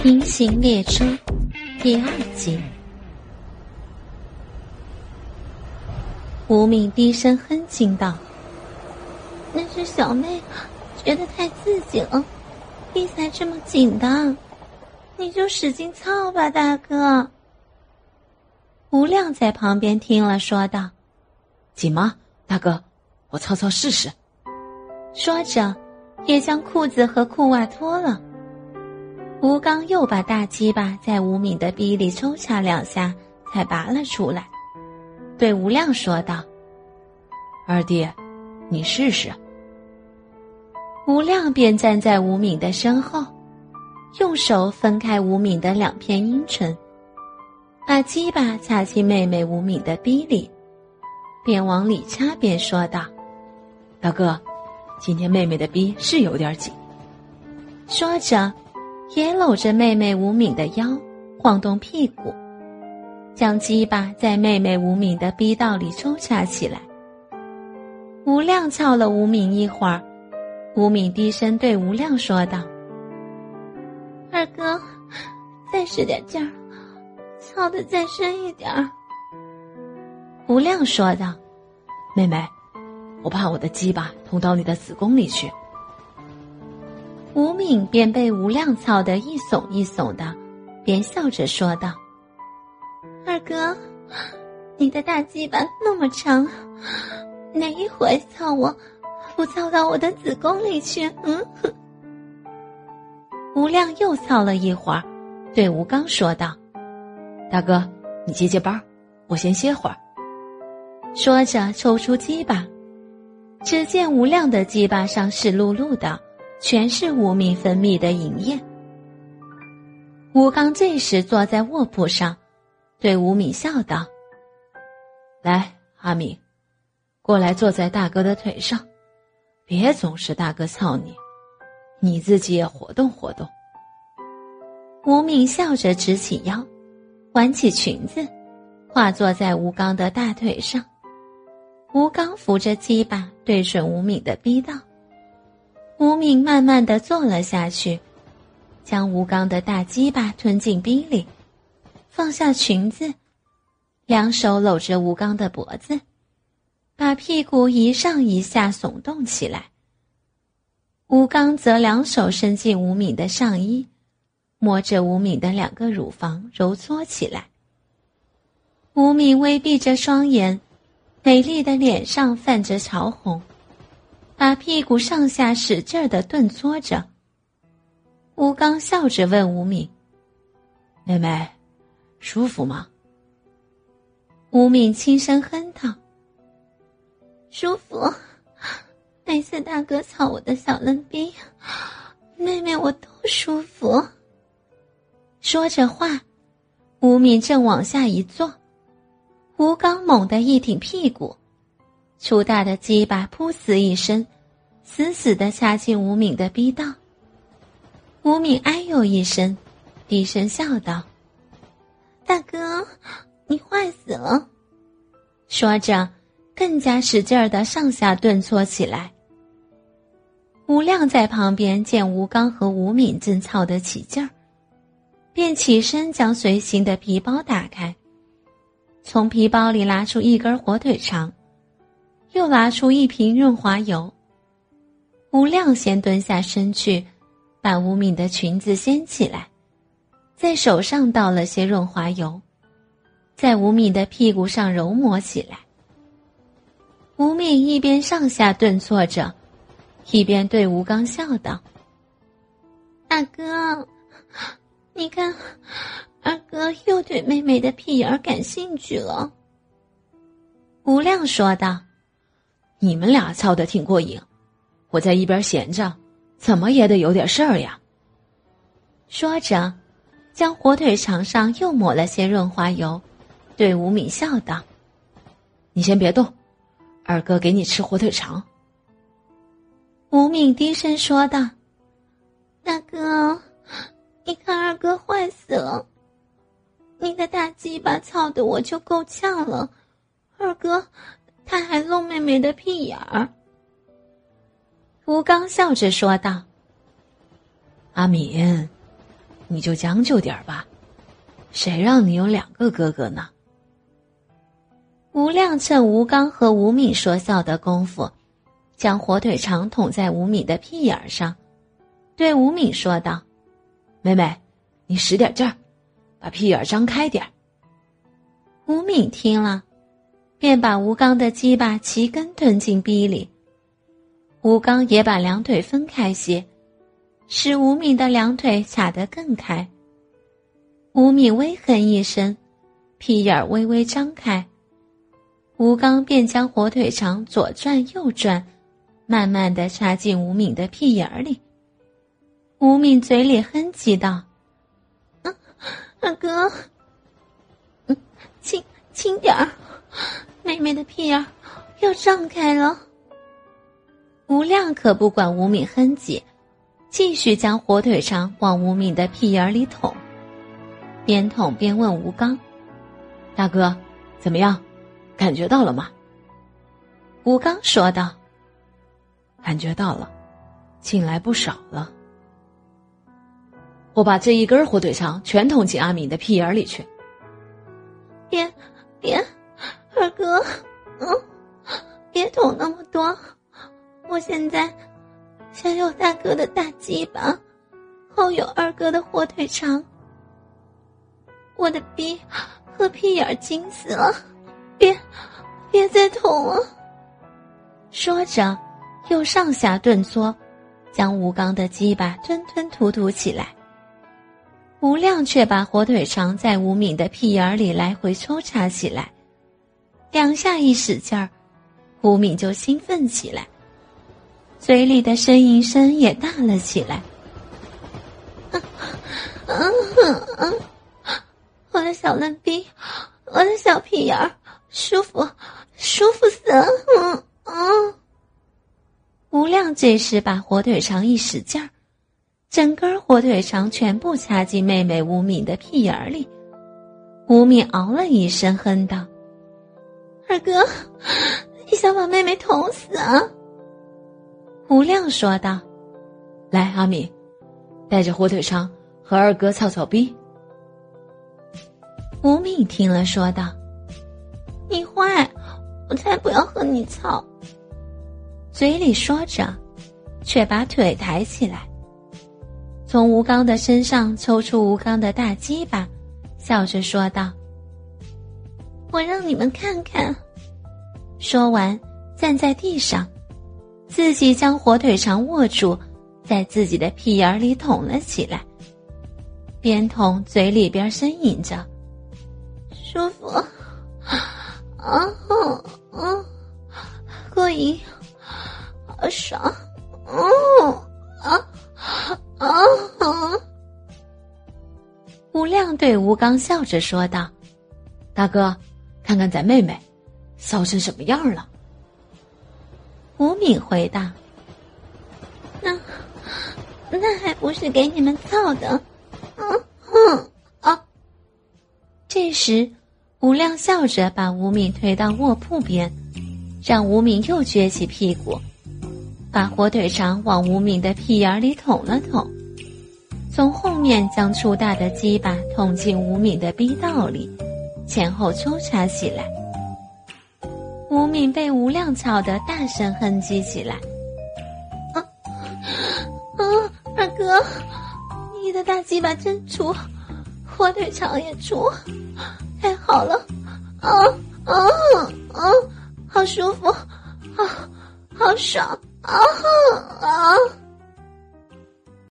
《平行列车》第二集，吴敏低声哼唧道：“那是小妹觉得太刺激了，逼才这么紧的，你就使劲操吧，大哥。”吴亮在旁边听了，说道：“紧吗，大哥？我操操试试。”说着，也将裤子和裤袜脱了。吴刚又把大鸡巴在吴敏的逼里抽插两下，才拔了出来，对吴亮说道：“二弟，你试试。”吴亮便站在吴敏的身后，用手分开吴敏的两片阴唇，把鸡巴插进妹妹吴敏的逼里，边往里插边说道：“大哥，今天妹妹的逼是有点紧。”说着。也搂着妹妹吴敏的腰，晃动屁股，将鸡巴在妹妹吴敏的逼道里抽插起来。吴亮操了吴敏一会儿，吴敏低声对吴亮说道：“二哥，再使点劲儿，操的再深一点儿。”吴亮说道：“妹妹，我怕我的鸡巴捅到你的子宫里去。”吴敏便被吴亮操得一耸一耸的，便笑着说道：“二哥，你的大鸡巴那么长，哪一回操我，不操到我的子宫里去？”嗯。吴亮又操了一会儿，对吴刚说道：“大哥，你接接班，我先歇会儿。”说着抽出鸡巴，只见吴亮的鸡巴上湿漉漉的。全是吴敏分泌的银液。吴刚这时坐在卧铺上，对吴敏笑道：“来，阿敏，过来坐在大哥的腿上，别总是大哥操你，你自己也活动活动。”吴敏笑着直起腰，挽起裙子，跨坐在吴刚的大腿上。吴刚扶着鸡巴，对准吴敏的逼道。吴敏慢慢的坐了下去，将吴刚的大鸡巴吞进逼里，放下裙子，两手搂着吴刚的脖子，把屁股一上一下耸动起来。吴刚则两手伸进吴敏的上衣，摸着吴敏的两个乳房揉搓起来。吴敏微闭着双眼，美丽的脸上泛着潮红。把屁股上下使劲的顿搓着。吴刚笑着问吴敏：“妹妹，舒服吗？”吴敏轻声哼道：“舒服。每次大哥操我的小嫩逼，妹妹我都舒服。”说着话，吴敏正往下一坐，吴刚猛地一挺屁股。粗大的鸡巴噗呲一声，死死的插进吴敏的逼道。吴敏哎呦一声，低声笑道：“大哥，你坏死了。”说着，更加使劲儿的上下顿挫起来。吴亮在旁边见吴刚和吴敏正操得起劲儿，便起身将随行的皮包打开，从皮包里拿出一根火腿肠。又拿出一瓶润滑油。吴亮先蹲下身去，把吴敏的裙子掀起来，在手上倒了些润滑油，在吴敏的屁股上揉抹起来。吴敏一边上下顿挫着，一边对吴刚笑道：“大哥，你看，二哥又对妹妹的屁眼感兴趣了。”吴亮说道。你们俩操的挺过瘾，我在一边闲着，怎么也得有点事儿呀。说着，将火腿肠上又抹了些润滑油，对吴敏笑道：“你先别动，二哥给你吃火腿肠。”吴敏低声说道：“大哥，你看二哥坏死了，你的大鸡巴操的我就够呛了，二哥。”他还露妹妹的屁眼儿。吴刚笑着说道：“阿敏，你就将就点吧，谁让你有两个哥哥呢？吴亮趁吴刚和吴敏说笑的功夫，将火腿肠捅在吴敏的屁眼上，对吴敏说道：“妹妹，你使点劲儿，把屁眼张开点儿。”吴敏听了，便把吴刚的鸡巴齐根吞进逼里。吴刚也把两腿分开些，使吴敏的两腿卡得更开。吴敏微哼一声，屁眼儿微微张开。吴刚便将火腿肠左转右转，慢慢的插进吴敏的屁眼儿里。吴敏嘴里哼唧道：“嗯二哥，嗯，轻轻点儿，妹妹的屁眼要张开了。”吴亮可不管吴敏哼唧，继续将火腿肠往吴敏的屁眼里捅，边捅边问吴刚：“大哥，怎么样？”感觉到了吗？吴刚说道：“感觉到了，进来不少了。我把这一根火腿肠全捅进阿敏的屁眼里去。”别，别，哥，嗯，别捅那么多。我现在先有大哥的大鸡巴，后有二哥的火腿肠，我的逼和屁眼儿紧死了。别，别再捅了！说着，又上下顿挫，将吴刚的鸡巴吞吞吐吐起来。吴亮却把火腿肠在吴敏的屁眼里来回抽插起来，两下一使劲儿，吴敏就兴奋起来，嘴里的呻吟声也大了起来。嗯嗯嗯，我的小嫩逼，我的小屁眼儿。舒服，舒服死了！嗯嗯。吴亮这时把火腿肠一使劲儿，整根火腿肠全部插进妹妹吴敏的屁眼里。吴敏嗷了一声，哼道：“二哥，你想把妹妹捅死啊？”吴亮说道：“来，阿敏，带着火腿肠和二哥操操逼。”吴敏听了，说道。你坏，我才不要和你操。嘴里说着，却把腿抬起来，从吴刚的身上抽出吴刚的大鸡巴，笑着说道：“我让你们看看。”说完，站在地上，自己将火腿肠握住，在自己的屁眼里捅了起来，边捅嘴里边呻吟着：“舒服。”啊啊！过瘾，好爽！嗯啊啊啊！吴亮对吴刚笑着说道：“大哥，看看咱妹妹，骚成什么样了？”吴敏回答：“那那还不是给你们造的？”嗯嗯啊！这时。吴亮笑着把吴敏推到卧铺边，让吴敏又撅起屁股，把火腿肠往吴敏的屁眼里捅了捅，从后面将粗大的鸡巴捅进吴敏的逼道里，前后抽插起来。吴敏被吴亮吵得大声哼唧起来：“啊啊，二哥，你的大鸡巴真粗，火腿肠也粗。”太好了，啊啊啊！好舒服，啊，好爽，啊啊！